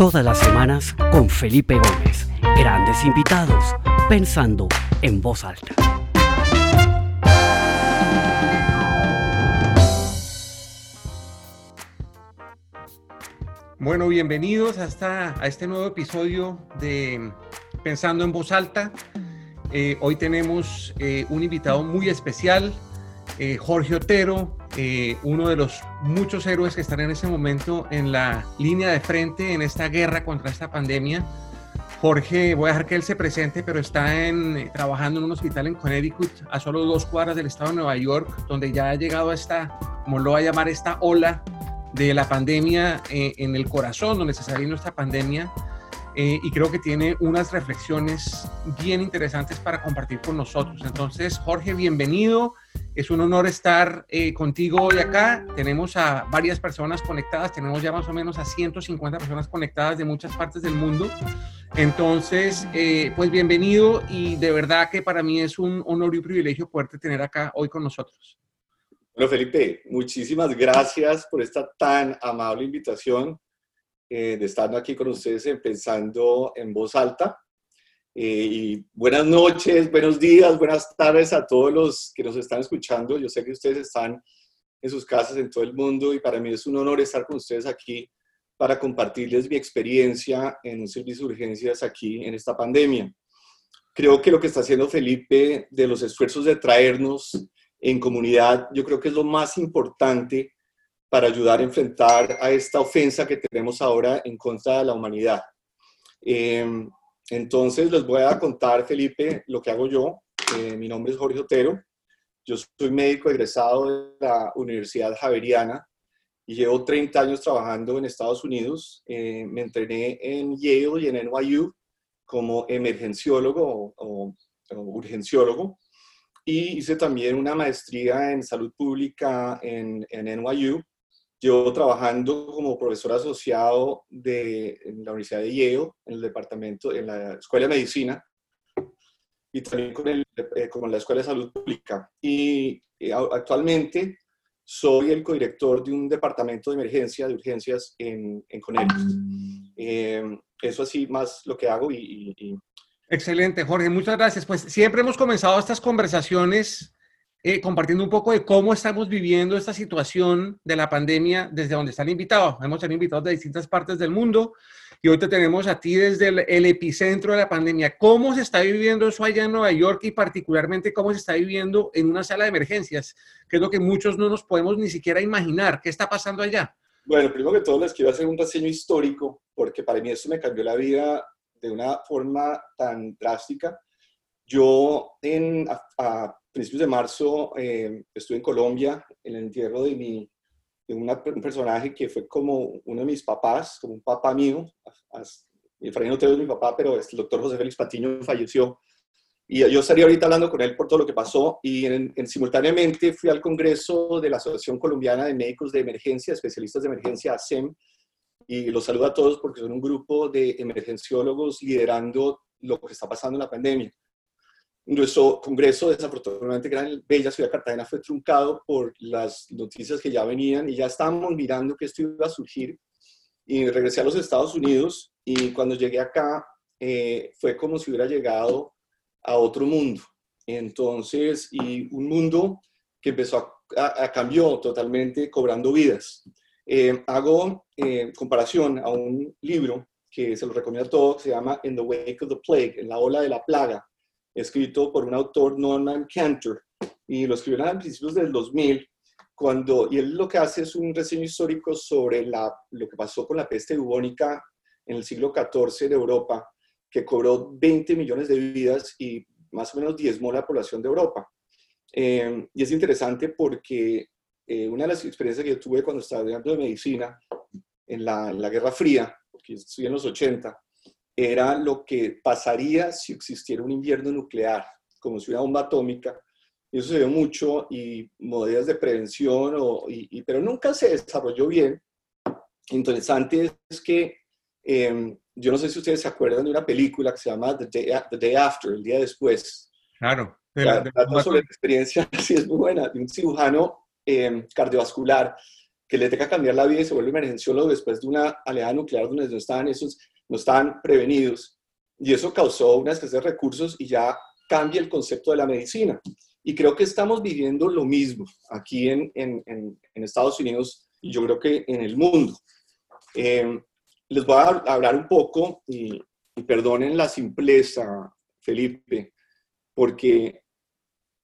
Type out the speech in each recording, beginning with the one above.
Todas las semanas con Felipe Gómez. Grandes invitados, pensando en voz alta. Bueno, bienvenidos hasta a este nuevo episodio de Pensando en voz alta. Eh, hoy tenemos eh, un invitado muy especial, eh, Jorge Otero, uno de los muchos héroes que están en este momento en la línea de frente en esta guerra contra esta pandemia. Jorge, voy a dejar que él se presente, pero está en, trabajando en un hospital en Connecticut, a solo dos cuadras del estado de Nueva York, donde ya ha llegado esta, como lo va a llamar, esta ola de la pandemia en el corazón, donde se salió esta pandemia. Eh, y creo que tiene unas reflexiones bien interesantes para compartir con nosotros. Entonces, Jorge, bienvenido. Es un honor estar eh, contigo hoy acá. Tenemos a varias personas conectadas, tenemos ya más o menos a 150 personas conectadas de muchas partes del mundo. Entonces, eh, pues bienvenido y de verdad que para mí es un honor y un privilegio poderte tener acá hoy con nosotros. Bueno, Felipe, muchísimas gracias por esta tan amable invitación eh, de estar aquí con ustedes Pensando en Voz Alta. Eh, y buenas noches, buenos días, buenas tardes a todos los que nos están escuchando. Yo sé que ustedes están en sus casas en todo el mundo y para mí es un honor estar con ustedes aquí para compartirles mi experiencia en un servicio de urgencias aquí en esta pandemia. Creo que lo que está haciendo Felipe de los esfuerzos de traernos en comunidad, yo creo que es lo más importante para ayudar a enfrentar a esta ofensa que tenemos ahora en contra de la humanidad. Em, entonces les voy a contar, Felipe, lo que hago yo. Eh, mi nombre es Jorge Otero. Yo soy médico egresado de la Universidad Javeriana y llevo 30 años trabajando en Estados Unidos. Eh, me entrené en Yale y en NYU como emergenciólogo o, urgenciólogo y hice también una maestría en salud pública en, en NYU yo trabajando como profesor asociado de en la Universidad de Yale, en el departamento, en la Escuela de Medicina, y también con, el, eh, con la Escuela de Salud Pública. Y eh, actualmente soy el codirector de un departamento de emergencia, de urgencias en, en Connecticut. Eh, eso así más lo que hago y, y... Excelente, Jorge, muchas gracias. Pues siempre hemos comenzado estas conversaciones eh, compartiendo un poco de cómo estamos viviendo esta situación de la pandemia desde donde están invitados. Hemos tenido invitados de distintas partes del mundo y hoy te tenemos a ti desde el, epicentro de la pandemia. ¿Cómo se está viviendo eso allá en Nueva York y particularmente cómo se está viviendo en una sala de emergencias? Que es lo que muchos no nos podemos ni siquiera imaginar. ¿Qué está pasando allá? Bueno, primero que todo les quiero hacer un reseño histórico porque para mí esto me cambió la vida de una forma tan drástica. Yo en, a principios de marzo eh, estuve en Colombia en el entierro de, mi, de un personaje que fue como uno de mis papás, como un papá mío. Efraín Otero es mi papá, pero el doctor José Félix Patiño falleció. Y yo estaría ahorita hablando con él por todo lo que pasó y en, simultáneamente fui al Congreso de la Asociación Colombiana de Médicos de Emergencia, especialistas de emergencia, ASEM, y los saludo a todos porque son un grupo de emergenciólogos liderando lo que está pasando en la pandemia. Nuestro congreso, desafortunadamente, gran bella ciudad de Cartagena, fue truncado por las noticias que ya venían y ya estábamos mirando que esto iba a surgir. Y regresé a los Estados Unidos y cuando llegué acá eh, fue como si hubiera llegado a otro mundo. Entonces, y un mundo que empezó a, a, cambiar totalmente, cobrando vidas. Eh, hago eh, comparación a un libro que se lo recomiendo a todos, se llama In the Wake of the Plague, en la ola de la plaga, escrito por un autor, Norman Cantor, y lo escribió a principios del 2000, cuando, y él lo que hace es un reseño histórico sobre la, lo que pasó con la peste bubónica en el siglo XIV de Europa, que cobró 20 millones de vidas y más o menos diezmó la población de Europa. Eh, y es interesante porque eh, una de las experiencias que yo tuve cuando estaba estudiando de medicina en la, en la Guerra Fría, porque estudié en los 80, era lo que pasaría si existiera un invierno nuclear, como si una bomba atómica. Y eso se dio mucho y medidas de prevención, o, y, pero nunca se desarrolló bien. Interesante es que em, yo no sé si ustedes se acuerdan de una película que se llama The Day, After, el día después. Claro. la, sobre la experiencia, sí es muy buena, de un cirujano em, cardiovascular que le tenga que cambiar la vida y se vuelve emergenciólogo después de una aleada nuclear donde no estaban esos, no estaban prevenidos. Y eso causó una escasez de recursos y ya cambia el concepto de la medicina. Y creo que estamos viviendo lo mismo aquí en, en, Estados Unidos y yo creo que en el mundo. Eh, les voy a hablar un poco, y, y perdonen la simpleza, Felipe, porque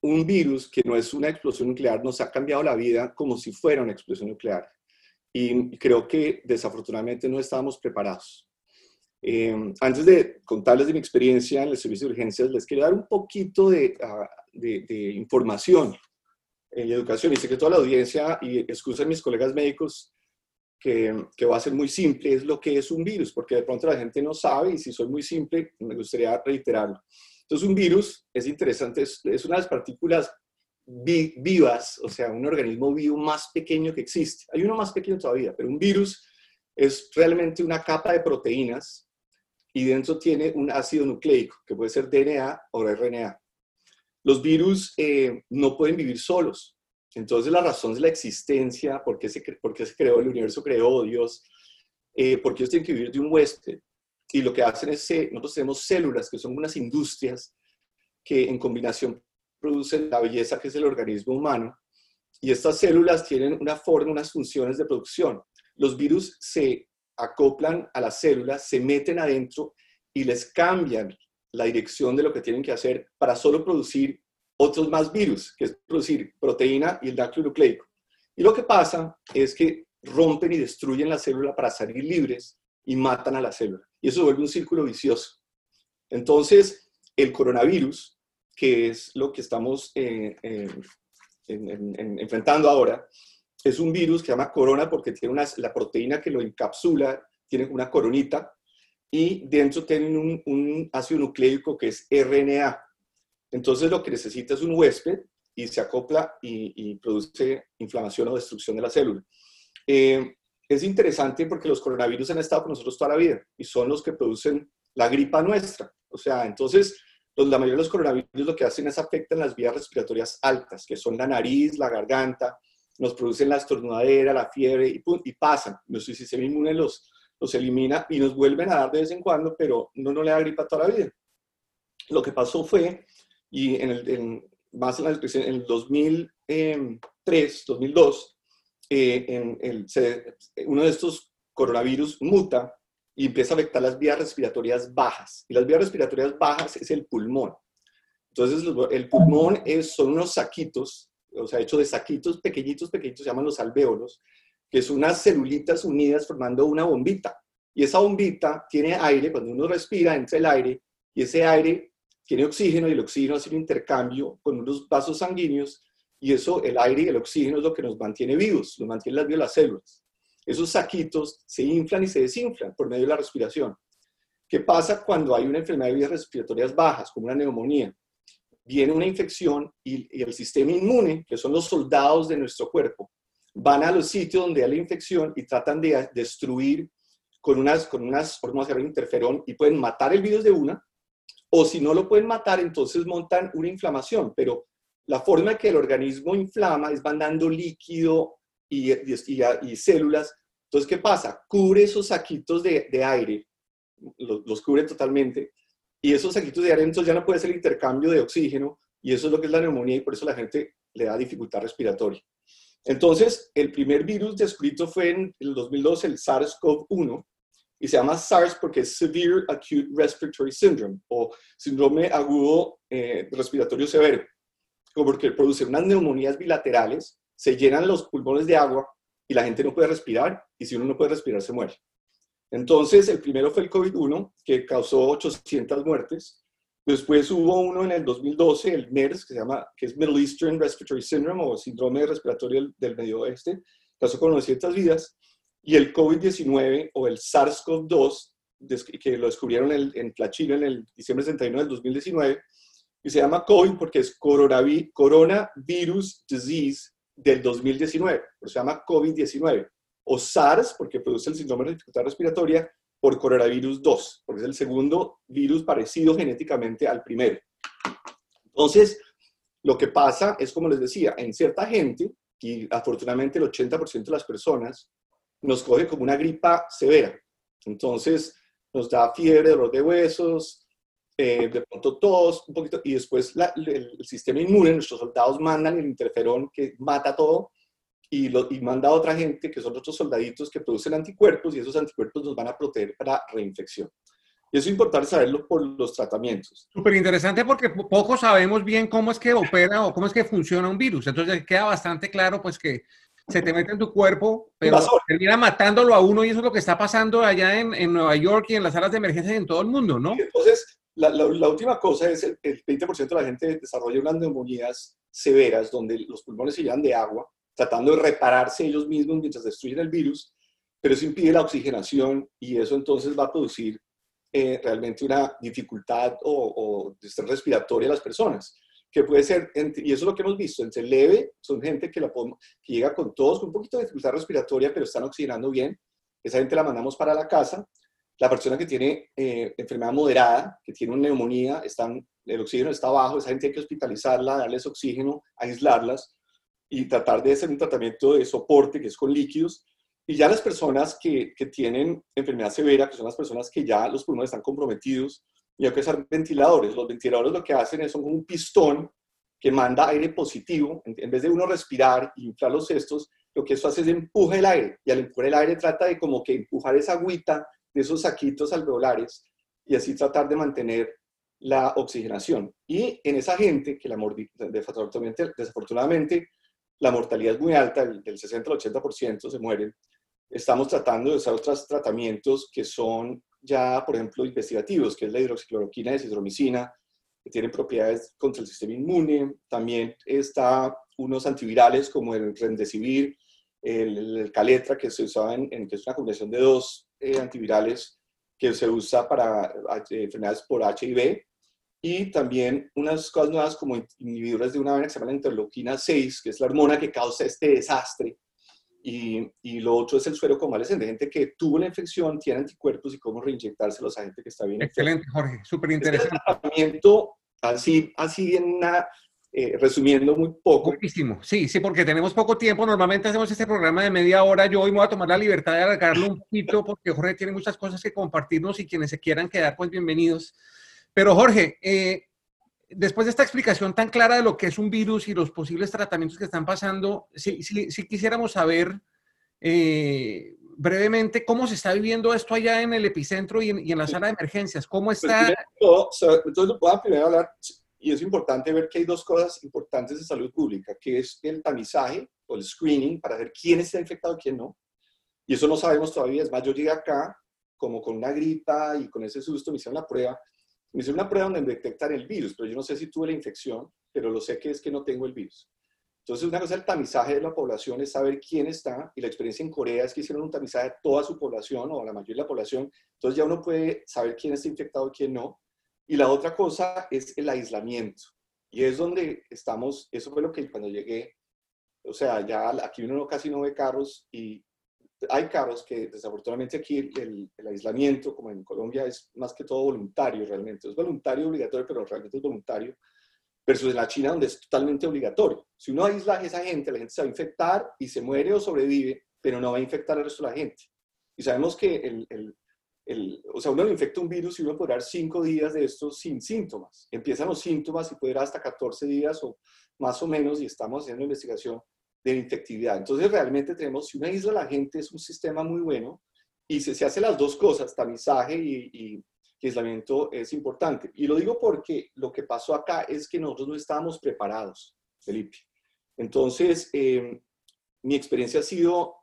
un virus que no es una explosión nuclear nos ha cambiado la vida como si fuera una explosión nuclear. Y creo que desafortunadamente no estábamos preparados. Eh, antes de contarles de mi experiencia en el servicio de urgencias, les quiero dar un poquito de, ah, de, información en educación. Y sé que toda la audiencia, y excusen mis colegas médicos, que, que, va a ser muy simple, es lo que es un virus, porque de pronto la gente no sabe y si soy muy simple, me gustaría reiterarlo. Entonces, un virus es interesante, es, una de las partículas vivas, o sea, un organismo vivo más pequeño que existe. Hay uno más pequeño todavía, pero un virus es realmente una capa de proteínas y dentro tiene un ácido nucleico, que puede ser DNA o RNA. Los virus eh, no pueden vivir solos. Entonces, la razón de la existencia, por qué se, por se creó el universo, creó Dios, eh, porque ellos tienen que vivir de un huésped y lo que hacen es, eh, nosotros tenemos células que son unas industrias que en combinación producen la belleza que es el organismo humano, y estas células tienen una forma, unas funciones de producción. Los virus se acoplan a las células, se meten adentro y les cambian la dirección de lo que tienen que hacer para solo producir otros más virus, que es producir proteína y el núcleo nucleico. Y lo que pasa es que rompen y destruyen la célula para salir libres y matan a la célula. Y eso vuelve un círculo vicioso. Entonces, el coronavirus, que es lo que estamos eh, enfrentando ahora, es un virus que se llama corona porque tiene una, la proteína que lo encapsula, tiene una coronita, y dentro tiene un, un ácido nucleico que es RNA. Entonces lo que necesita es un huésped y se acopla y, produce inflamación o destrucción de la célula. Eh, es interesante porque los coronavirus han estado con nosotros toda la vida y son los que producen la gripa nuestra. O sea, entonces, los, la mayoría de los coronavirus lo que hacen es afectan las vías respiratorias altas, que son la nariz, la garganta, nos producen la estornudadera, la fiebre y, y pasan. Nuestro sistema inmune los, los elimina y nos vuelven a dar de vez en cuando, pero no, no le da gripa toda la vida. Lo que pasó fue, y en más en, en el 2003, 2002, eh, en el, uno de estos coronavirus muta y empieza a afectar las vías respiratorias bajas. Y las vías respiratorias bajas es el pulmón. Entonces, el pulmón es, son unos saquitos, o sea, hecho de saquitos pequeñitos, pequeñitos, se llaman los alvéolos, que son unas celulitas unidas formando una bombita. Y esa bombita tiene aire, cuando uno respira, entra el aire, y ese aire tiene oxígeno, y el oxígeno hace un intercambio con unos vasos sanguíneos, y eso, el aire y el oxígeno es lo que nos mantiene vivos, nos mantiene las, las células. Esos saquitos se inflan y se desinflan por medio de la respiración. ¿Qué pasa cuando hay una enfermedad de vías respiratorias bajas, como una neumonía? Viene una infección y, el sistema inmune, que son los soldados de nuestro cuerpo, van a los sitios donde hay la infección y tratan de destruir con unas, con unas hormonas de interferón y pueden matar el virus de una, o si no lo pueden matar, entonces montan una inflamación, pero la forma que el organismo inflama es mandando líquido y, y, células. Entonces, ¿qué pasa? Cubre esos saquitos de, aire, los, cubre totalmente, y esos saquitos de aire entonces ya no puede ser intercambio de oxígeno, y eso es lo que es la neumonía, y por eso la gente le da dificultad respiratoria. Entonces, el primer virus descrito fue en el 2002, el SARS-CoV-1, y se llama SARS porque es Severe Acute Respiratory Syndrome, o síndrome agudo eh, respiratorio severo porque produce unas neumonías bilaterales, se llenan los pulmones de agua y la gente no puede respirar, y si uno no puede respirar se muere. Entonces, el primero fue el COVID-1, que causó 800 muertes. Después hubo uno en el 2012, el MERS, que se llama, que es Middle Eastern Respiratory Syndrome, o síndrome respiratorio del, Medio Oeste, causó con 900 vidas. Y el COVID-19, o el SARS-CoV-2, que lo descubrieron en, en la China en el diciembre 31 del 2019, y se llama COVID porque es Coronavirus Disease del 2019, pero se llama COVID-19, o SARS porque produce el síndrome de dificultad respiratoria, por coronavirus 2, porque es el segundo virus parecido genéticamente al primero. Entonces, lo que pasa es, como les decía, en cierta gente y afortunadamente el 80% de las personas nos coge como una gripa severa. Entonces nos da fiebre, dolor de huesos, eh, de pronto tos, un poquito, y después el, sistema inmune, nuestros soldados mandan el interferón que mata todo y, lo, y manda a otra gente, que son otros soldaditos que producen anticuerpos y esos anticuerpos nos van a proteger para reinfección. Y eso es importante saberlo por los tratamientos. Súper interesante porque poco sabemos bien cómo es que opera o cómo es que funciona un virus. Entonces queda bastante claro pues que se te mete en tu cuerpo, pero termina matándolo a uno y eso es lo que está pasando allá en, en Nueva York y en las salas de emergencia y en todo el mundo, ¿no? entonces, la, la, última cosa es el, el 20% de la gente desarrolla unas neumonías severas donde los pulmones se llenan de agua, tratando de repararse ellos mismos mientras destruyen el virus, pero eso impide la oxigenación y eso entonces va a producir eh, realmente una dificultad o, o estrés respiratorio a las personas, que puede ser, y eso es lo que hemos visto, entre leve, son gente que, la que llega con todos, con un poquito de dificultad respiratoria, pero están oxigenando bien, esa gente la mandamos para la casa, la persona que tiene eh, enfermedad moderada, que tiene una neumonía, están, el oxígeno está bajo, esa gente hay que hospitalizarla, darles oxígeno, aislarlas y tratar de hacer un tratamiento de soporte que es con líquidos y ya las personas que, que, tienen enfermedad severa, que son las personas que ya los pulmones están comprometidos, y hay que usar ventiladores. Los ventiladores lo que hacen es son como un pistón que manda aire positivo. En, vez de uno respirar y inflar los cestos, lo que eso hace es empuja el aire. Y al empujar el aire trata de como que empujar esa agüita de esos saquitos alveolares y así tratar de mantener la oxigenación. Y en esa gente que la desafortunadamente, desafortunadamente la mortalidad es muy alta, del 60 al 80% se mueren, estamos tratando de usar otros tratamientos que son ya, por ejemplo, investigativos, que es la hidroxicloroquina y citromicina, que tienen propiedades contra el sistema inmune. También está unos antivirales como el Remdesivir, el, Caletra, que se usaba en, que es una combinación de dos eh, antivirales que se usa para eh, enfermedades por HIV. Y también unas cosas nuevas como inhibidores de una vena que se llama la interleuquina 6, que es la hormona que causa este desastre y, y, lo otro es el suero convalescente, gente que tuvo la infección, tiene anticuerpos y cómo reinyectárselos a gente que está bien. Excelente, Jorge, súper interesante. Este tratamiento, así, así en una, eh, resumiendo muy poco. Buenísimo, sí, sí, porque tenemos poco tiempo. Normalmente hacemos este programa de media hora. Yo hoy me voy a tomar la libertad de alargarlo un poquito porque Jorge tiene muchas cosas que compartirnos y quienes se quieran quedar, pues bienvenidos. Pero Jorge, eh, después de esta explicación tan clara de lo que es un virus y los posibles tratamientos que están pasando, si, quisiéramos saber eh, brevemente cómo se está viviendo esto allá en el epicentro y en, la sala de emergencias. ¿Cómo pues está? entonces, voy a primero hablar, y es importante ver que hay dos cosas importantes de salud pública, que es el tamizaje o el screening para ver quién está infectado y quién no. Y eso no sabemos todavía. Es más, yo llegué acá como con una gripa y con ese susto me hicieron la prueba me hice una prueba donde detectar el virus, pero yo no sé si tuve la infección, pero lo sé que es que no tengo el virus. Entonces, una cosa el tamizaje de la población es saber quién está, y la experiencia en Corea es que hicieron un tamizaje de toda su población o la mayoría de la población, entonces ya uno puede saber quién está infectado y quién no. Y la otra cosa es el aislamiento, y es donde estamos, eso fue lo que cuando llegué, o sea, ya aquí uno casi no ve carros y hay carros que desafortunadamente aquí el, aislamiento, como en Colombia, es más que todo voluntario realmente. Es voluntario obligatorio, pero realmente es voluntario. Versus en la China, donde es totalmente obligatorio. Si uno aísla a esa gente, la gente se va a infectar y se muere o sobrevive, pero no va a infectar al resto de la gente. Y sabemos que el, el, el, o sea, uno le infecta un virus y uno puede dar cinco días de esto sin síntomas. Empiezan los síntomas y puede dar hasta 14 días o más o menos, y estamos haciendo investigación de infectividad. Entonces, realmente tenemos, si una isla la gente es un sistema muy bueno y se, se hace las dos cosas, tamizaje y, y, aislamiento es importante. Y lo digo porque lo que pasó acá es que nosotros no estábamos preparados, Felipe. Entonces, em, mi experiencia ha sido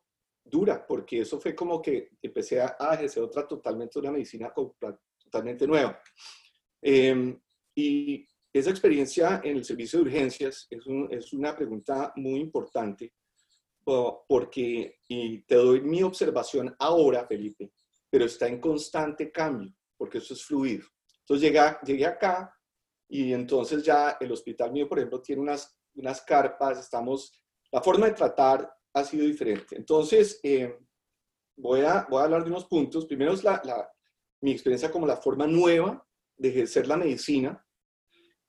dura, porque eso fue como que empecé a, ejercer otra totalmente, una medicina totalmente nueva. Eh, y esa experiencia en el servicio de urgencias es, una pregunta muy importante porque, y te doy mi observación ahora, Felipe, pero está en constante cambio, porque eso es fluido. Entonces llegué, llegué acá y entonces ya el hospital mío, por ejemplo, tiene unas, unas carpas, estamos, la forma de tratar ha sido diferente. Entonces, eh, voy, a, voy a hablar de unos puntos. Primero es mi experiencia como la forma nueva de ejercer la medicina,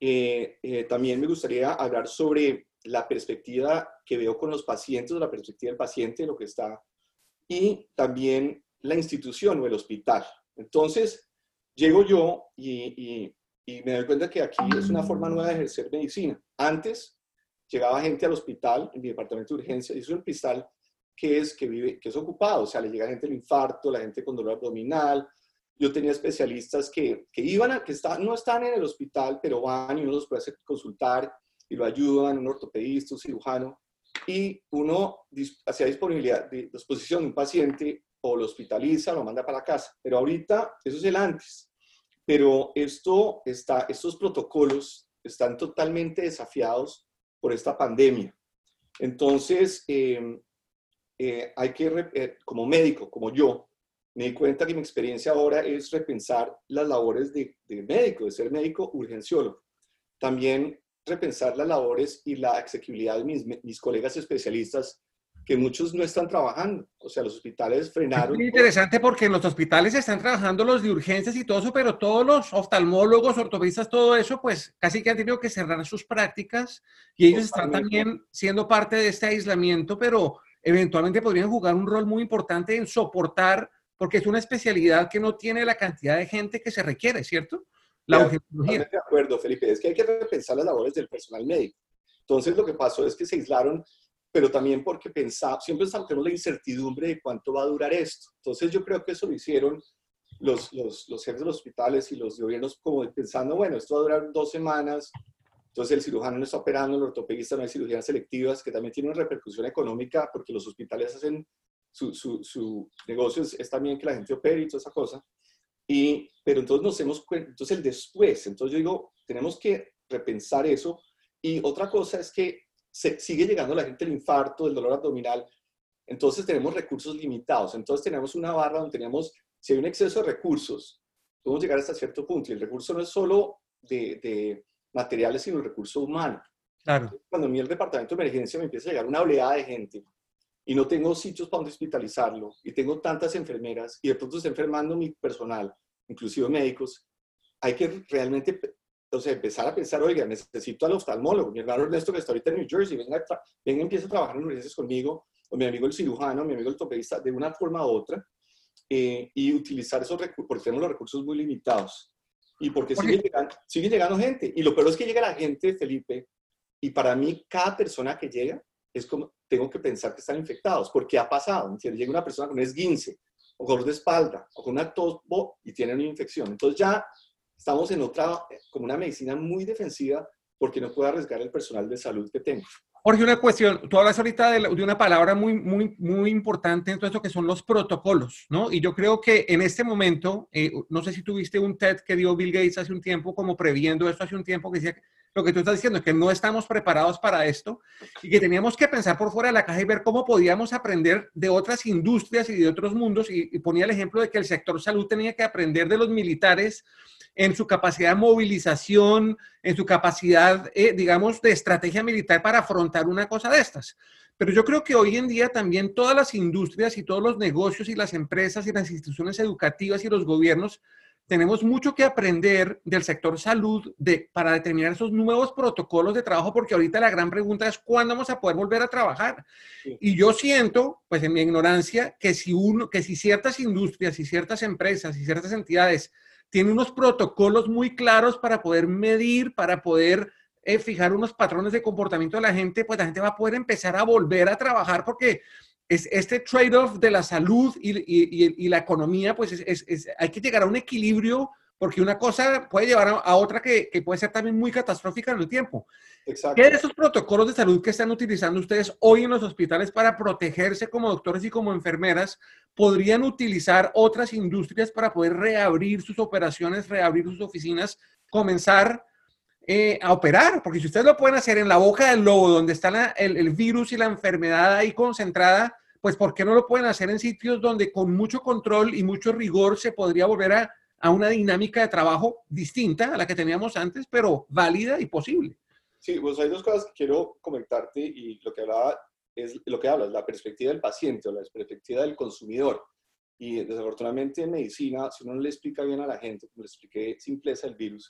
eh, eh, también me gustaría hablar sobre la perspectiva que veo con los pacientes, la perspectiva del paciente, lo que está, y también la institución o el hospital. Entonces, llego yo y, y, me doy cuenta que aquí es una forma nueva de ejercer medicina. Antes llegaba gente al hospital, en mi departamento de urgencia, y es un hospital que es, que vive, que es ocupado, o sea, le llega gente el infarto, la gente con dolor abdominal. Yo tenía especialistas que, que iban a, que está, no están en el hospital, pero van y uno los puede consultar y lo ayudan, un ortopedista, un cirujano, y uno hacía disponibilidad, de disposición de un paciente o lo hospitaliza, lo manda para casa. Pero ahorita, eso es el antes. Pero esto está, estos protocolos están totalmente desafiados por esta pandemia. Entonces, em, eh, hay que, eh, como médico, como yo, me di cuenta que mi experiencia ahora es repensar las labores de, de médico, de ser médico urgenciólogo. También repensar las labores y la accesibilidad de mis, mis colegas especialistas que muchos no están trabajando. O sea, los hospitales frenaron. Es interesante porque en los hospitales están trabajando los de urgencias y todo eso, pero todos los oftalmólogos, ortopedistas, todo eso, pues casi que han tenido que cerrar sus prácticas y ellos están también siendo parte de este aislamiento, pero eventualmente podrían jugar un rol muy importante en soportar, porque es una especialidad que no tiene la cantidad de gente que se requiere, ¿cierto? La urgenciología. De acuerdo, Felipe, es que hay que repensar las labores del personal médico. Entonces, lo que pasó es que se aislaron, pero también porque pensaba, siempre tenemos la incertidumbre de cuánto va a durar esto. Entonces, yo creo que eso lo hicieron los, los, los jefes de los hospitales y los gobiernos como pensando, bueno, esto va a durar dos semanas, entonces el cirujano no está operando, el ortopedista no hay cirugías selectivas, que también tiene una repercusión económica porque los hospitales hacen su, su, su negocio, es, también que la gente opere y toda esa cosa. Y, pero entonces nos hemos entonces el después, entonces yo digo, tenemos que repensar eso. Y otra cosa es que se, sigue llegando la gente el infarto, el dolor abdominal, entonces tenemos recursos limitados, entonces tenemos una barra donde tenemos, si hay un exceso de recursos, podemos llegar hasta cierto punto. Y el recurso no es solo de, de materiales, sino el recurso humano. Claro. Cuando a mí el departamento de emergencia me empieza a llegar una oleada de gente y no tengo sitios para donde hospitalizarlo y tengo tantas enfermeras y de pronto está enfermando mi personal, inclusive médicos, hay que realmente o sea, empezar a pensar, oiga, necesito al oftalmólogo, mi hermano Ernesto que está ahorita en New Jersey, venga, venga empieza a trabajar en urgencias conmigo, o mi amigo el cirujano, mi amigo el topedista, de una forma u otra, eh, y utilizar esos recursos, porque tenemos los recursos muy limitados y porque sigue llegando, sigue llegando gente. Y lo peor es que llega la gente, Felipe, y para mí cada persona que llega es como, tengo que pensar que están infectados, porque ha pasado. Llega una persona con esguince, o dolor de espalda, o con una tos y tiene una infección. Entonces ya estamos en otra, como una medicina muy defensiva, porque no puedo arriesgar el personal de salud que tengo. Jorge, una cuestión. Tú hablas ahorita de, una palabra muy, muy, muy importante en todo esto que son los protocolos, ¿no? Y yo creo que en este momento, eh, no sé si tuviste un TED que dio Bill Gates hace un tiempo, como previendo esto hace un tiempo, que decía lo que tú estás diciendo, que no estamos preparados para esto y que teníamos que pensar por fuera de la caja y ver cómo podíamos aprender de otras industrias y de otros mundos. y ponía el ejemplo de que el sector salud tenía que aprender de los militares en su capacidad de movilización, en su capacidad, eh, digamos, de estrategia militar para afrontar una cosa de estas. Pero yo creo que hoy en día también todas las industrias y todos los negocios y las empresas y las instituciones educativas y los gobiernos tenemos mucho que aprender del sector salud de, para determinar esos nuevos protocolos de trabajo, porque ahorita la gran pregunta es cuándo vamos a poder volver a trabajar. Y yo siento, pues en mi ignorancia, que si, uno, que si ciertas industrias y ciertas empresas y ciertas entidades tiene unos protocolos muy claros para poder medir, para poder eh, fijar unos patrones de comportamiento de la gente, pues la gente va a poder empezar a volver a trabajar porque es, este trade-off de la salud y, la economía, pues es, hay que llegar a un equilibrio porque una cosa puede llevar a, otra que, puede ser también muy catastrófica en el tiempo. Exacto. ¿Qué de esos protocolos de salud que están utilizando ustedes hoy en los hospitales para protegerse como doctores y como enfermeras podrían utilizar otras industrias para poder reabrir sus operaciones, reabrir sus oficinas, comenzar eh, a operar? Porque si ustedes lo pueden hacer en la boca del lobo, donde está el, el virus y la enfermedad ahí concentrada, pues ¿por qué no lo pueden hacer en sitios donde con mucho control y mucho rigor se podría volver a a una dinámica de trabajo distinta a la que teníamos antes, pero válida y posible. Sí, pues hay dos cosas que quiero comentarte y lo que hablaba es lo que hablas, la perspectiva del paciente o la perspectiva del consumidor. Y desafortunadamente en medicina, si uno no le explica bien a la gente, como le expliqué, simpleza del virus,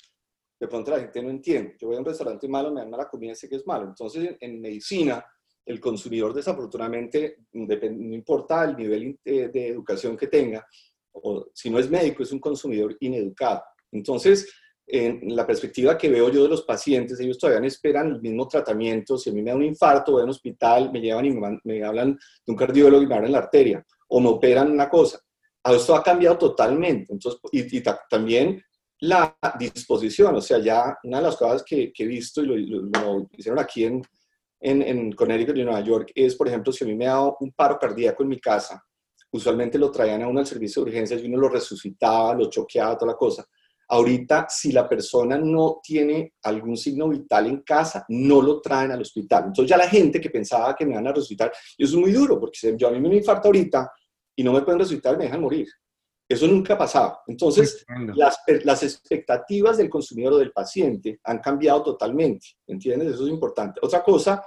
de pronto la gente no entiende. Yo voy a un restaurante malo, me dan mala comida y sé que es malo. Entonces, en, medicina, el consumidor desafortunadamente, no importa el nivel de, de educación que tenga, o si no es médico, es un consumidor ineducado. Entonces, en la perspectiva que veo yo de los pacientes, ellos todavía esperan el mismo tratamiento. Si a mí me da un infarto, voy a un hospital, me llevan y me, hablan de un cardiólogo y me abren la arteria, o me operan una cosa. Esto ha cambiado totalmente. Entonces, y, también la disposición, o sea, ya una de las cosas que, he visto y lo, hicieron aquí en, en, en Connecticut y Nueva York es, por ejemplo, si a mí me da un paro cardíaco en mi casa, usualmente lo traían a uno al servicio de urgencias y uno lo resucitaba, lo choqueaba, toda la cosa. Ahorita, si la persona no tiene algún signo vital en casa, no lo traen al hospital. Entonces ya la gente que pensaba que me van a resucitar, y eso es muy duro, porque si yo a mí me infarto ahorita y no me pueden resucitar, me dejan morir. Eso nunca ha pasado. Entonces, las, las, expectativas del consumidor o del paciente han cambiado totalmente, ¿entiendes? Eso es importante. Otra cosa,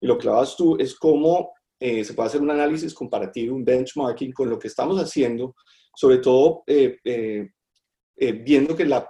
y lo hablabas tú, es cómo eh, se puede hacer un análisis comparativo, un benchmarking con lo que estamos haciendo, sobre todo eh, eh, eh, viendo que la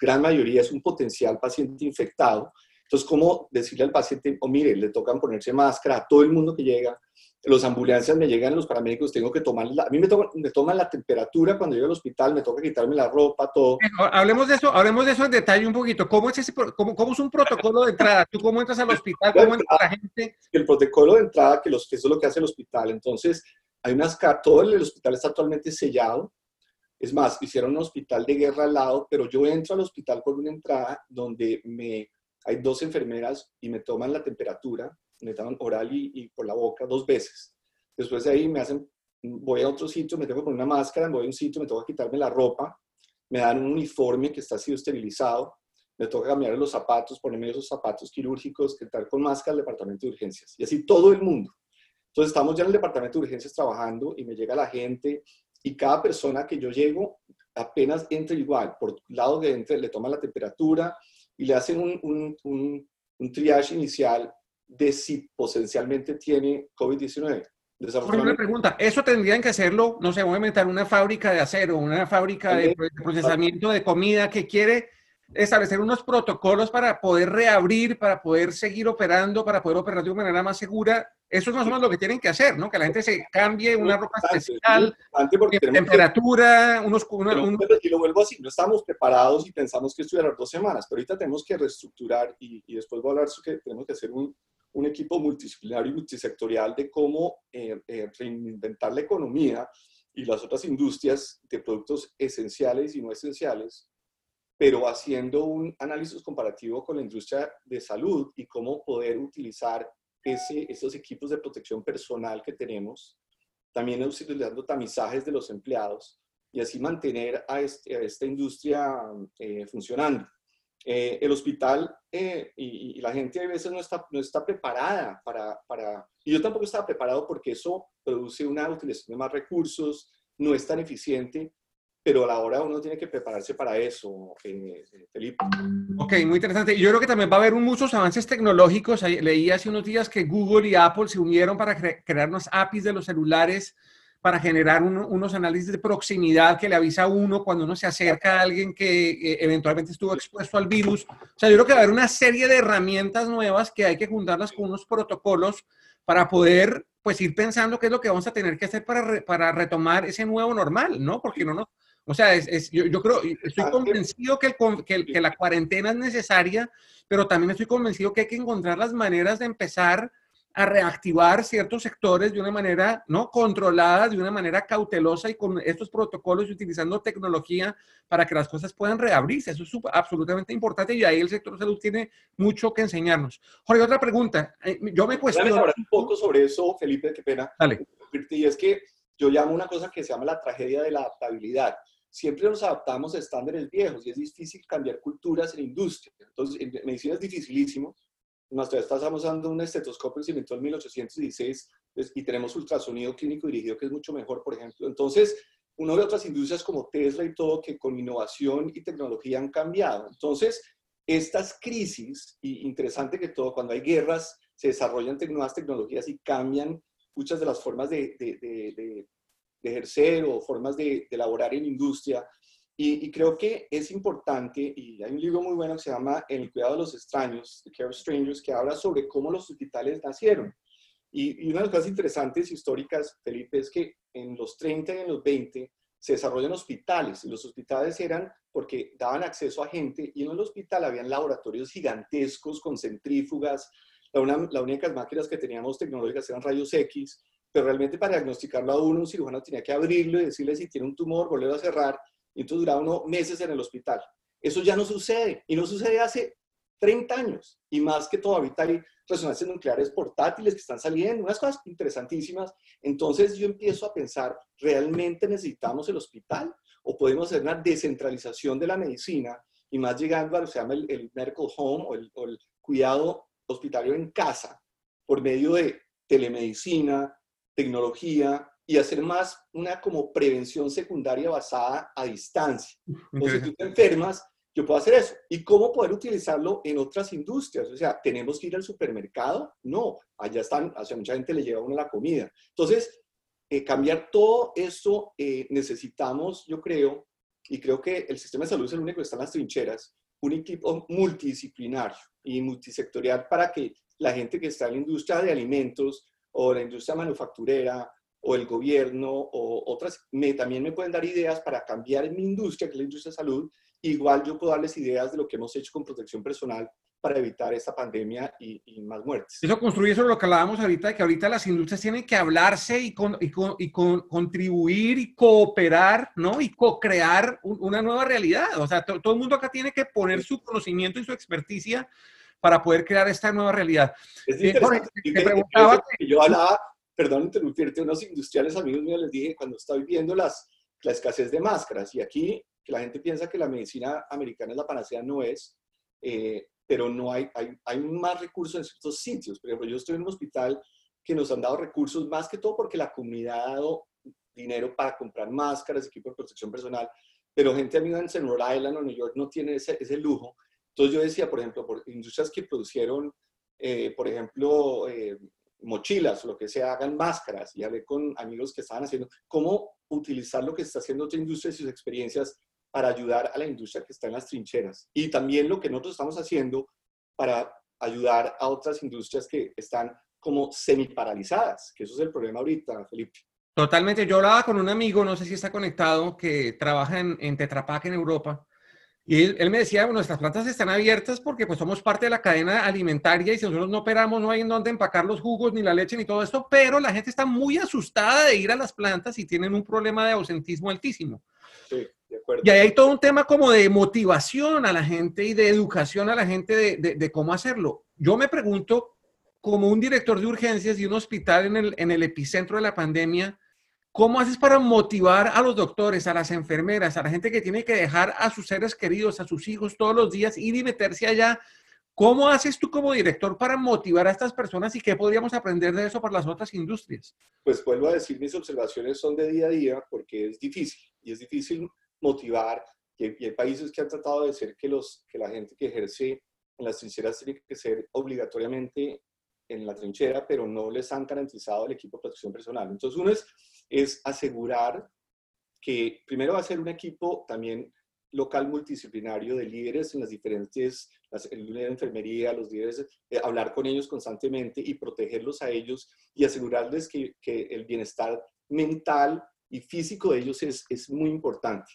gran mayoría es un potencial paciente infectado. Entonces, ¿cómo decirle al paciente, o oh, mire, le tocan ponerse máscara a todo el mundo que llega? Los ambulancias me llegan, los paramédicos, tengo que tomar, a mí me, toman, me toman la temperatura cuando llego al hospital, me toca quitarme la ropa, todo. hablemos de eso, hablemos de eso en detalle un poquito. ¿Cómo es, ese, cómo, cómo es un protocolo de entrada? ¿Tú cómo entras al hospital? ¿Cómo entra la gente? El protocolo de entrada, que, los, que eso es lo que hace el hospital. Entonces, hay unas, todo el hospital está actualmente sellado, es más, hicieron un hospital de guerra al lado, pero yo entro al hospital por una entrada donde me, hay dos enfermeras y me toman la temperatura, me toman oral y, por la boca dos veces. Después de ahí me hacen, voy a otro sitio, me tengo que poner una máscara, voy a un sitio, me tengo que quitarme la ropa, me dan un uniforme que está sido esterilizado, me toca cambiar los zapatos, ponerme esos zapatos quirúrgicos, entrar con máscara al departamento de urgencias. Y así todo el mundo. Entonces estamos ya en el departamento de urgencias trabajando y me llega la gente y cada persona que yo llego apenas entra igual, por lado que entre, le toman la temperatura y le hacen un, un, un, triage inicial de si potencialmente tiene COVID-19. Una pregunta, ¿eso tendrían que hacerlo, no sé, voy a inventar una fábrica de acero, una fábrica de procesamiento de comida que quiere establecer unos protocolos para poder reabrir, para poder seguir operando, para poder operar de una manera más segura. Eso es más o menos lo que tienen que hacer, ¿no? Que la gente se cambie una ropa especial, temperatura, unos, Y lo vuelvo así, no estamos preparados y pensamos que a dos semanas, pero ahorita tenemos que reestructurar y, y después voy a hablar que tenemos que hacer un, un equipo multidisciplinario y multisectorial de cómo eh, eh, reinventar la economía y las otras industrias de productos esenciales y no esenciales pero haciendo un análisis comparativo con la industria de salud y cómo poder utilizar ese, esos equipos de protección personal que tenemos, también utilizando tamizajes de los empleados y así mantener a, este, esta industria eh, funcionando. Eh, el hospital eh, y, la gente a veces no está, no está preparada para, para, y yo tampoco estaba preparado porque eso produce una utilización de más recursos, no es tan eficiente pero a la hora uno tiene que prepararse para eso, eh, Felipe. Ok, muy interesante. Yo creo que también va a haber muchos avances tecnológicos. Leí hace unos días que Google y Apple se unieron para crear unas APIs de los celulares para generar unos análisis de proximidad que le avisa a uno cuando uno se acerca a alguien que eh, eventualmente estuvo expuesto al virus. O sea, yo creo que va a haber una serie de herramientas nuevas que hay que juntarlas con unos protocolos para poder pues ir pensando qué es lo que vamos a tener que hacer para, para retomar ese nuevo normal, ¿no? Porque no nos, o sea, es, yo, yo, creo, estoy convencido que, el, que, la cuarentena es necesaria, pero también estoy convencido que hay que encontrar las maneras de empezar a reactivar ciertos sectores de una manera no controlada, de una manera cautelosa y con estos protocolos y utilizando tecnología para que las cosas puedan reabrirse. Eso es absolutamente importante y ahí el sector salud tiene mucho que enseñarnos. Jorge, otra pregunta. Eh, yo me cuestiono... hablar un poco sobre eso, Felipe, qué pena. Dale. Y es que yo llamo una cosa que se llama la tragedia de la adaptabilidad siempre nos adaptamos a estándares viejos y es difícil cambiar culturas en industria. Entonces, en medicina es dificilísimo. Nosotros estamos usando un estetoscopio que se inventó en 1816 pues, y tenemos ultrasonido clínico dirigido que es mucho mejor, por ejemplo. Entonces, uno de otras industrias como Tesla y todo que con innovación y tecnología han cambiado. Entonces, estas crisis, y interesante que todo, cuando hay guerras, se desarrollan nuevas tecnologías y cambian muchas de las formas de, de, de, de ejercer o formas de, elaborar en industria. Y, creo que es importante, y hay un libro muy bueno que se llama El cuidado de los extraños, The Care of Strangers, que habla sobre cómo los hospitales nacieron. Y, y una de las cosas interesantes históricas, Felipe, es que en los 30 y en los 20 se desarrollan hospitales, y los hospitales eran porque daban acceso a gente, y en el hospital habían laboratorios gigantescos con centrífugas, la, una, las únicas máquinas que teníamos tecnológicas eran rayos X, pero realmente para diagnosticarlo a uno, un cirujano tenía que abrirlo y decirle si tiene un tumor, volverlo a cerrar, y entonces duraba uno meses en el hospital. Eso ya no sucede, y no sucede hace 30 años, y más que todo ahorita hay resonancias nucleares portátiles que están saliendo, unas cosas interesantísimas. Entonces yo empiezo a pensar, ¿realmente necesitamos el hospital? ¿O podemos hacer una descentralización de la medicina y más llegando a lo que se llama el, medical home o el, o el cuidado hospitalario en casa por medio de telemedicina, tecnología y hacer más una como prevención secundaria basada a distancia. Entonces, si tú te enfermas, yo puedo hacer eso. ¿Y cómo poder utilizarlo en otras industrias? O sea, ¿tenemos que ir al supermercado? No, allá están, o sea, mucha gente le lleva a uno la comida. Entonces, eh, cambiar todo esto eh, necesitamos, yo creo, y creo que el sistema de salud es el único que está en las trincheras, un equipo multidisciplinario y multisectorial para que la gente que está en la industria de alimentos o la industria manufacturera o el gobierno o otras me, también me pueden dar ideas para cambiar mi industria, que es la industria de salud. Igual yo puedo darles ideas de lo que hemos hecho con protección personal para evitar esta pandemia y, más muertes. Eso construye sobre lo que hablábamos ahorita, de que ahorita las industrias tienen que hablarse y, con, y, con, y con, contribuir y cooperar, ¿no? Y co-crear una nueva realidad. O sea, todo el mundo acá tiene que poner su conocimiento y su experticia para poder crear esta nueva realidad. Es eh, te preguntaba... Que yo hablaba, perdón interrumpirte, unos industriales amigos míos les dije, cuando estoy viendo las, la escasez de máscaras, y aquí que la gente piensa que la medicina americana es la panacea, no es. Eh, pero no hay, hay, hay más recursos en ciertos sitios. Por ejemplo, yo estoy en un hospital que nos han dado recursos más que todo porque la comunidad ha dado dinero para comprar máscaras, equipo de protección personal, pero gente amiga en Rhode Island o New York no tiene ese, ese lujo. Entonces yo decía, por ejemplo, por industrias que producieron, eh, por ejemplo, eh, mochilas lo que sea, hagan máscaras, y hablé con amigos que estaban haciendo, cómo utilizar lo que está haciendo otra industria y sus experiencias para ayudar a la industria que está en las trincheras. Y también lo que nosotros estamos haciendo para ayudar a otras industrias que están como semi-paralizadas, que eso es el problema ahorita, Felipe. Totalmente. Yo hablaba con un amigo, no sé si está conectado, que trabaja en, en Tetra Pak en Europa. Y él, me decía, bueno, nuestras plantas están abiertas porque pues somos parte de la cadena alimentaria y si nosotros no operamos no hay en dónde empacar los jugos, ni la leche, ni todo esto, pero la gente está muy asustada de ir a las plantas y tienen un problema de ausentismo altísimo. Sí. Y ahí hay todo un tema como de motivación a la gente y de educación a la gente de, cómo hacerlo. Yo me pregunto, como un director de urgencias de un hospital en el, en el epicentro de la pandemia, ¿cómo haces para motivar a los doctores, a las enfermeras, a la gente que tiene que dejar a sus seres queridos, a sus hijos todos los días, ir y meterse allá? ¿Cómo haces tú como director para motivar a estas personas y qué podríamos aprender de eso para las otras industrias? Pues vuelvo a decir, mis observaciones son de día a día porque es difícil y es difícil motivar. Y hay, países que han tratado de decir que, los, que la gente que ejerce en las trincheras tiene que ser obligatoriamente en la trinchera, pero no les han garantizado el equipo de protección personal. Entonces, uno es, es asegurar que primero va a ser un equipo también local multidisciplinario de líderes en las diferentes, las, el líder de enfermería, los líderes, eh, hablar con ellos constantemente y protegerlos a ellos y asegurarles que, que el bienestar mental y físico de ellos es, es muy importante.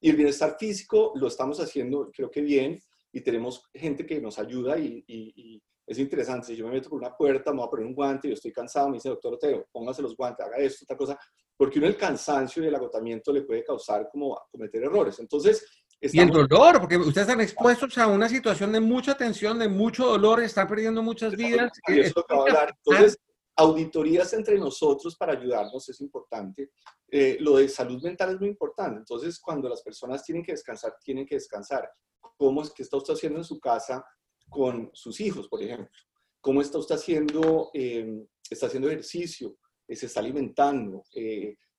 Y el bienestar físico lo estamos haciendo, creo que bien, y tenemos gente que nos ayuda y, es interesante. Si yo me meto por una puerta, me voy a poner un guante y yo estoy cansado, me dice, doctor Otero, póngase los guantes, haga esto, otra cosa, porque uno el cansancio y el agotamiento le puede causar como cometer errores. Entonces, Y el dolor, porque ustedes están expuestos a una situación de mucha tensión, de mucho dolor, están perdiendo muchas vidas. Entonces, auditorías entre nosotros para ayudarnos es importante. Eh, lo de salud mental es muy importante. Entonces, cuando las personas tienen que descansar, tienen que descansar. ¿Cómo es que está usted haciendo en su casa con sus hijos, por ejemplo? ¿Cómo está usted haciendo, eh, está haciendo ejercicio? Eh, ¿Se está alimentando?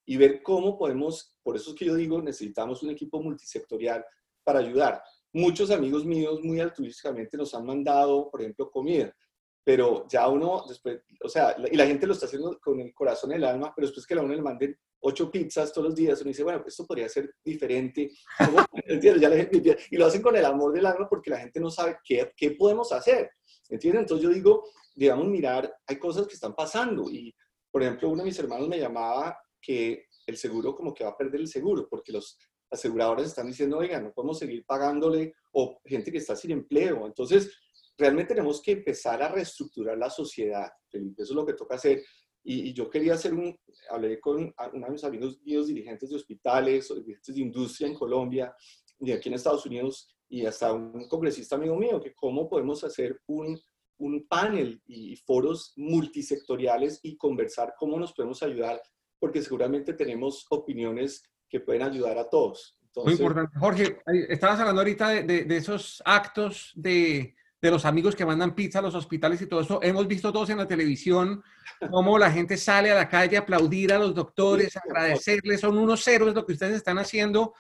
y ver cómo podemos, por eso es que yo digo, necesitamos un equipo multisectorial para ayudar. Muchos amigos míos muy altruísticamente nos han mandado, por ejemplo, comida pero ya uno después, o sea, y la gente lo está haciendo con el corazón y el alma, pero después que a uno le manden ocho pizzas todos los días, uno dice, bueno, esto podría ser diferente. Ya la gente, y lo hacen con el amor del alma porque la gente no sabe qué, qué podemos hacer. ¿Entienden? Entonces yo digo, digamos, mirar, hay cosas que están pasando. Y, por ejemplo, uno de mis hermanos me llamaba que el seguro como que va a perder el seguro, porque los aseguradores están diciendo, oiga, no podemos seguir pagándole, o gente que está sin empleo. Entonces, realmente tenemos que empezar a reestructurar la sociedad, Felipe, eso es lo que toca hacer. Y, yo quería hacer un, hablé con uno de mis amigos míos, dirigentes de hospitales, o dirigentes de industria en Colombia, y aquí en Estados Unidos, y hasta un congresista amigo mío, que cómo podemos hacer un, un panel y foros multisectoriales y conversar cómo nos podemos ayudar, porque seguramente tenemos opiniones que pueden ayudar a todos. Muy importante. Jorge, estabas hablando ahorita de, de, esos actos de, de, los amigos que mandan pizza a los hospitales y todo eso. Hemos visto todos en la televisión cómo la gente sale a la calle a aplaudir a los doctores, agradecerles. Son unos héroes lo que ustedes están haciendo.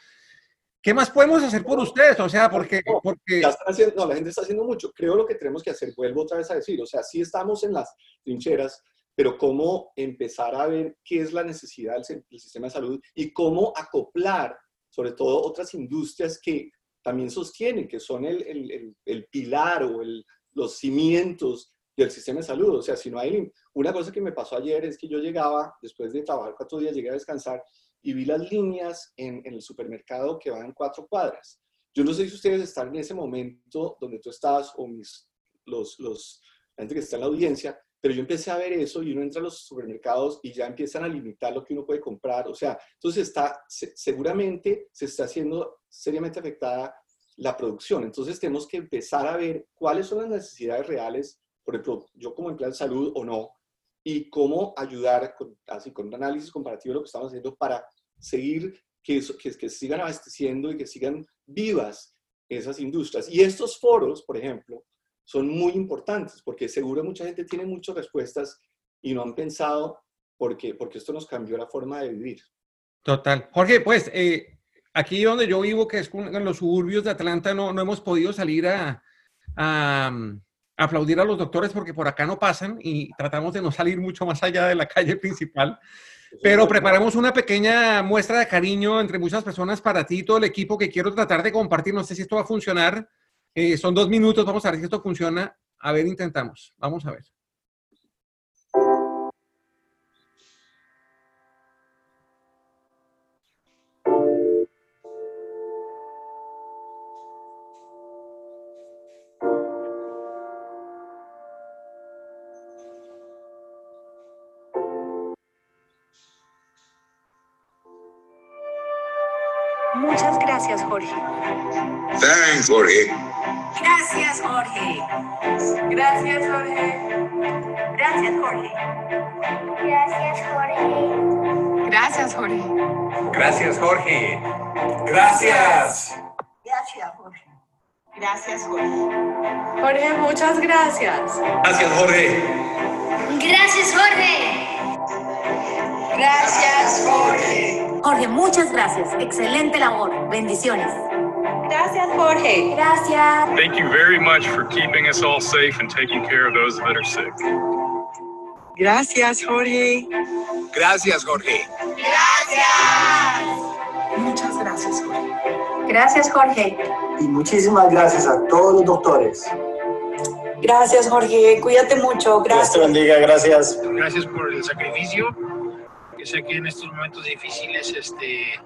¿Qué más podemos hacer por ustedes? O sea, porque... porque... no, la gente está haciendo mucho. Creo lo que tenemos que hacer, vuelvo otra vez a decir, o sea, sí estamos en las trincheras, pero cómo empezar a ver qué es la necesidad del, sistema de salud y cómo acoplar, sobre todo, otras industrias que también sostienen, que son el, el, el pilar o los cimientos del sistema de salud. O sea, si no hay... Una cosa que me pasó ayer es que yo llegaba, después de trabajar cuatro días, llegué a descansar y vi las líneas en, el supermercado que van cuatro cuadras. Yo no sé si ustedes están en ese momento donde tú estás o mis, los, los, la gente que está en la audiencia, pero yo empecé a ver eso y uno entra a los supermercados y ya empiezan a limitar lo que uno puede comprar. O sea, entonces está, seguramente se está haciendo seriamente afectada la producción. Entonces tenemos que empezar a ver cuáles son las necesidades reales, por ejemplo, yo como empleado de salud o no, y cómo ayudar, con, así con un análisis comparativo de lo que estamos haciendo para seguir que, que, que sigan abasteciendo y que sigan vivas esas industrias. Y estos foros, por ejemplo, son muy importantes porque seguro mucha gente tiene muchas respuestas y no han pensado porque, porque esto nos cambió la forma de vivir. Total. Jorge, pues eh, aquí donde yo vivo, que es en los suburbios de Atlanta, no, no hemos podido salir a, a, aplaudir a los doctores porque por acá no pasan y tratamos de no salir mucho más allá de la calle principal. Pero preparamos una pequeña muestra de cariño entre muchas personas para ti y todo el equipo que quiero tratar de compartir. No sé si esto va a funcionar. Eh, son dos minutos, vamos a ver si esto funciona. A ver, intentamos. Vamos a ver. Gracias, Jorge. Thanks, Jorge. Gracias, Jorge. Gracias, Jorge. Gracias, Jorge. Gracias, Jorge. Gracias, Jorge. Gracias. Gracias, Jorge. Gracias, Jorge. Jorge, muchas gracias. Gracias, Jorge. Gracias, Jorge. Gracias, Jorge. Jorge, muchas gracias. Excelente labor. Bendiciones. Gracias, Jorge. Gracias. Thank you very much for keeping us all safe and taking care of those that are sick. Gracias, Jorge. Gracias, Jorge. Gracias. Muchas gracias, Jorge. Gracias, Jorge. Y muchísimas gracias a todos los doctores. Gracias, Jorge. Cuídate mucho. Gracias. Dios te bendiga. Gracias. Gracias por el sacrificio sé que en estos momentos difíciles este,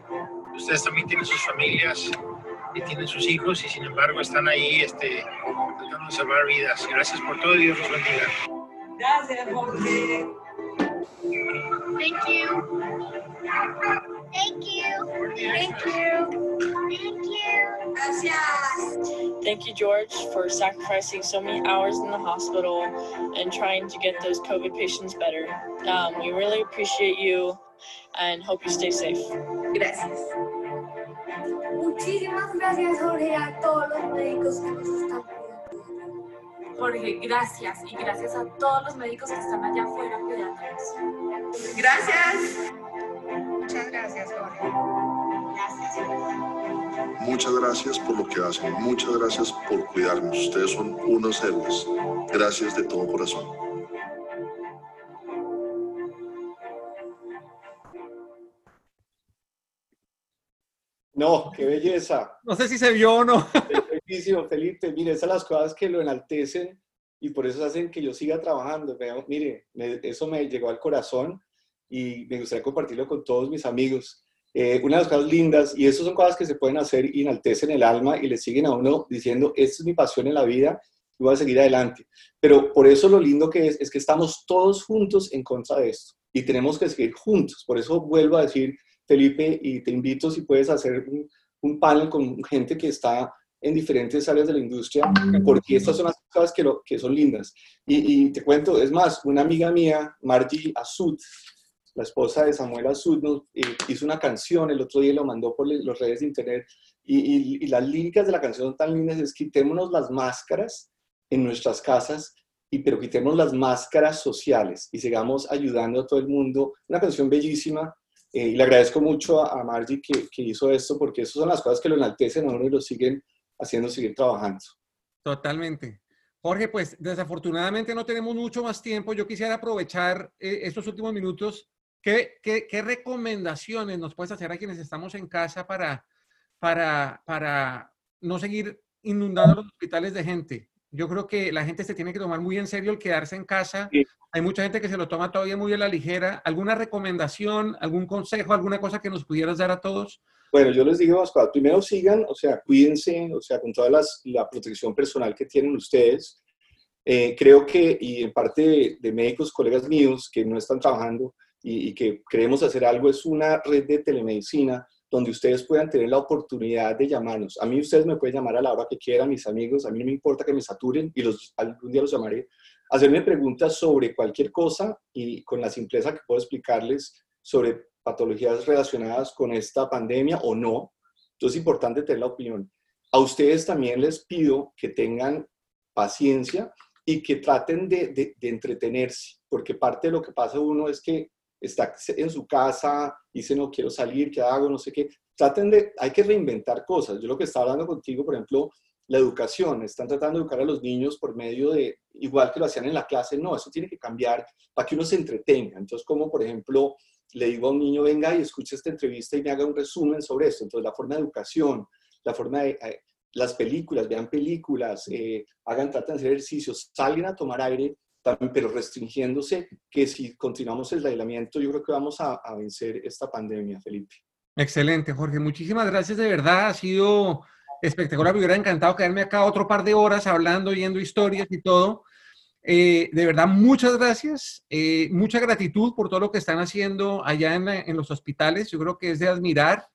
ustedes también tienen sus familias y tienen sus hijos y sin embargo están ahí este, tratando de salvar vidas. Gracias por todo Dios los bendiga. Gracias, Jorge. Thank you. Thank you. Thank you. Thank you. Gracias. Thank you, George, for sacrificing so many hours in the hospital and trying to get those COVID patients better. Um, we really appreciate you and hope you stay safe. Gracias. Muchísimas gracias, Jorge, a todos los médicos que nos están Jorge, gracias y gracias a todos los médicos que están allá afuera cuidándonos. Gracias. Muchas gracias, Jorge. Gracias, Jorge. Muchas gracias por lo que hacen. Muchas gracias por cuidarnos. Ustedes son unos héroes. Gracias de todo corazón. No, qué belleza. No sé si se vio o no. Bellísimo, Felipe. Mire, esas son las cosas que lo enaltecen y por eso hacen que yo siga trabajando. Mire, eso me llegó al corazón y me gustaría compartirlo con todos mis amigos. Eh, una de las cosas lindas, y eso son cosas que se pueden hacer y enaltecen el alma y le siguen a uno diciendo, esta es mi pasión en la vida y voy a seguir adelante. Pero por eso lo lindo que es, es que estamos todos juntos en contra de esto y tenemos que seguir juntos. Por eso vuelvo a decir, Felipe, y te invito si puedes hacer un, panel con gente que está en diferentes áreas de la industria, porque estas son las cosas que, lo, que son lindas. Y, te cuento, es más, una amiga mía, Margie Asud, la esposa de Samuel Asud, nos, eh, hizo una canción, el otro día lo mandó por las redes de internet, y, las líricas de la canción son tan lindas, es quitémonos las máscaras en nuestras casas, y pero quitemos las máscaras sociales y sigamos ayudando a todo el mundo. Una canción bellísima, eh, y le agradezco mucho a, Margie que, que, hizo esto, porque esas son las cosas que lo enaltecen a uno y lo siguen haciendo seguir trabajando. Totalmente. Jorge, pues desafortunadamente no tenemos mucho más tiempo. Yo quisiera aprovechar eh, estos últimos minutos. ¿Qué, ¿Qué, qué, recomendaciones nos puedes hacer a quienes estamos en casa para, para, para no seguir inundando los hospitales de gente? Yo creo que la gente se tiene que tomar muy en serio el quedarse en casa. Sí. Hay mucha gente que se lo toma todavía muy a la ligera. ¿Alguna recomendación, algún consejo, alguna cosa que nos pudieras dar a todos? Bueno, yo les digo, cosas. primero sigan, o sea, cuídense, o sea, con toda las, la protección personal que tienen ustedes. Eh, creo que, y en parte de, de, médicos, colegas míos que no están trabajando y, y, que queremos hacer algo, es una red de telemedicina donde ustedes puedan tener la oportunidad de llamarnos. A mí ustedes me pueden llamar a la hora que quieran, mis amigos, a mí no me importa que me saturen y los, algún día los llamaré, hacerme preguntas sobre cualquier cosa y con la simpleza que puedo explicarles sobre patologías relacionadas con esta pandemia o no. Entonces es importante tener la opinión. A ustedes también les pido que tengan paciencia y que traten de, de, de, entretenerse, porque parte de lo que pasa uno es que está en su casa, dice no quiero salir, ¿qué hago? No sé qué. Traten de, hay que reinventar cosas. Yo lo que estaba hablando contigo, por ejemplo, la educación, están tratando de educar a los niños por medio de, igual que lo hacían en la clase, no, eso tiene que cambiar para que uno se entretenga. Entonces, como por ejemplo, le digo a un niño, venga y escuche esta entrevista y me haga un resumen sobre esto. Entonces, la forma de educación, la forma de eh, las películas, vean películas, eh, hagan, traten de hacer ejercicios, salgan a tomar aire, pero restringiéndose, que si continuamos el aislamiento, yo creo que vamos a, vencer esta pandemia, Felipe. Excelente, Jorge. Muchísimas gracias, de verdad. Ha sido espectacular. Me hubiera encantado quedarme acá otro par de horas hablando, oyendo historias y todo. Eh, de verdad, muchas gracias, eh, mucha gratitud por todo lo que están haciendo allá en, en los hospitales. Yo creo que es de admirar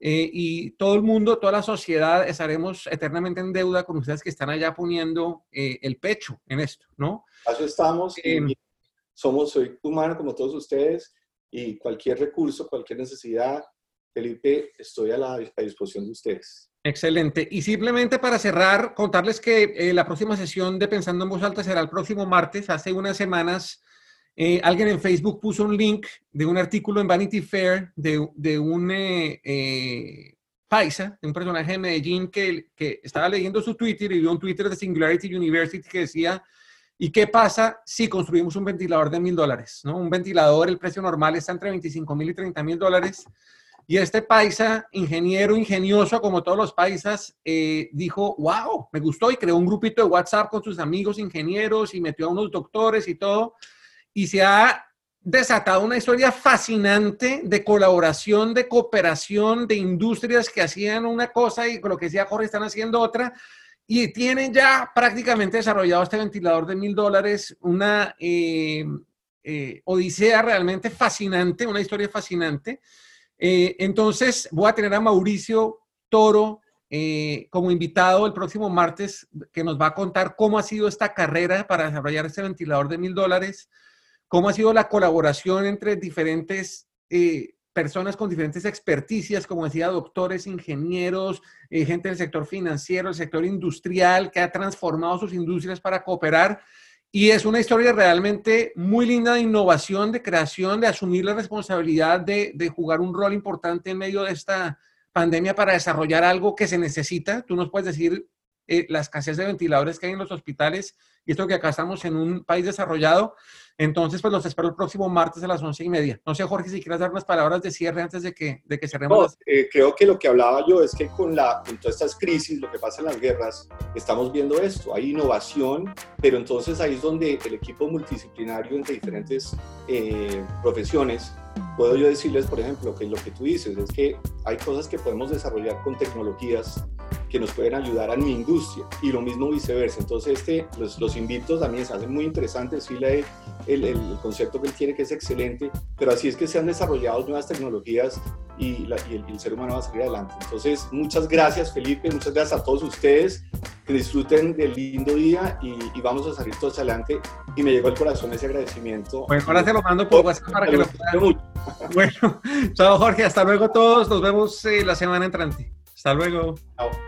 eh, y todo el mundo, toda la sociedad estaremos eternamente en deuda con ustedes que están allá poniendo eh, el pecho en esto, ¿no? Eso estamos. somos, soy humano como todos ustedes y cualquier recurso, cualquier necesidad, Felipe, estoy a la a disposición de ustedes. Excelente. Y simplemente para cerrar, contarles que eh, la próxima sesión de Pensando en Voz Alta será el próximo martes. Hace unas semanas eh, alguien en Facebook puso un link de un artículo en Vanity Fair de, un eh, eh, paisa, un personaje de Medellín que, que estaba leyendo su Twitter y vio un Twitter de Singularity University que decía, ¿y qué pasa si construimos un ventilador de mil dólares? ¿no? Un ventilador, el precio normal está entre 25 mil y 30 mil dólares. Y este paisa, ingeniero, ingenioso, como todos los paisas, dijo, wow, me gustó y creó un grupito de WhatsApp con sus amigos ingenieros y metió a unos doctores y todo. Y se ha desatado una historia fascinante de colaboración, de cooperación, de industrias que hacían una cosa y con lo que decía Jorge están haciendo otra. Y tienen ya prácticamente desarrollado este ventilador de mil dólares, una eh, eh, odisea realmente fascinante, una historia fascinante. Eh, entonces, voy a tener a Mauricio Toro eh, como invitado el próximo martes, que nos va a contar cómo ha sido esta carrera para desarrollar este ventilador de mil dólares, cómo ha sido la colaboración entre diferentes eh, personas con diferentes experticias, como decía, doctores, ingenieros, eh, gente del sector financiero, el sector industrial, que ha transformado sus industrias para cooperar y es una historia realmente muy linda de innovación, de creación, de asumir la responsabilidad de, de, jugar un rol importante en medio de esta pandemia para desarrollar algo que se necesita. Tú nos puedes decir eh, la escasez de ventiladores que hay en los hospitales y esto que acá estamos en un país desarrollado. Entonces, pues los espero el próximo martes a las once y media. No sé, Jorge, si quieres dar unas palabras de cierre antes de que, de que cerremos. No, las- eh, creo que lo que hablaba yo es que con, la, con todas estas crisis, lo que pasa en las guerras, estamos viendo esto. Hay innovación, pero entonces ahí es donde el equipo multidisciplinario entre diferentes eh, profesiones, puedo yo decirles, por ejemplo, que lo que tú dices es que hay cosas que podemos desarrollar con tecnologías que nos pueden ayudar a mi industria y lo mismo viceversa. Entonces, este, los, los invito también, se hacen muy interesantes, sí, la- el, el, concepto que él tiene que es excelente, pero así es que se han desarrollado nuevas tecnologías y, la, y, el, el ser humano va a salir adelante. Entonces, muchas gracias Felipe, muchas gracias a todos ustedes, que disfruten del lindo día y, y vamos a salir todos adelante. Y me llegó al corazón ese agradecimiento. Bueno, ahora te lo mando por WhatsApp para que lo puedan. Bueno, chao Jorge, hasta luego todos, nos vemos eh, la semana entrante. Hasta luego. Chao.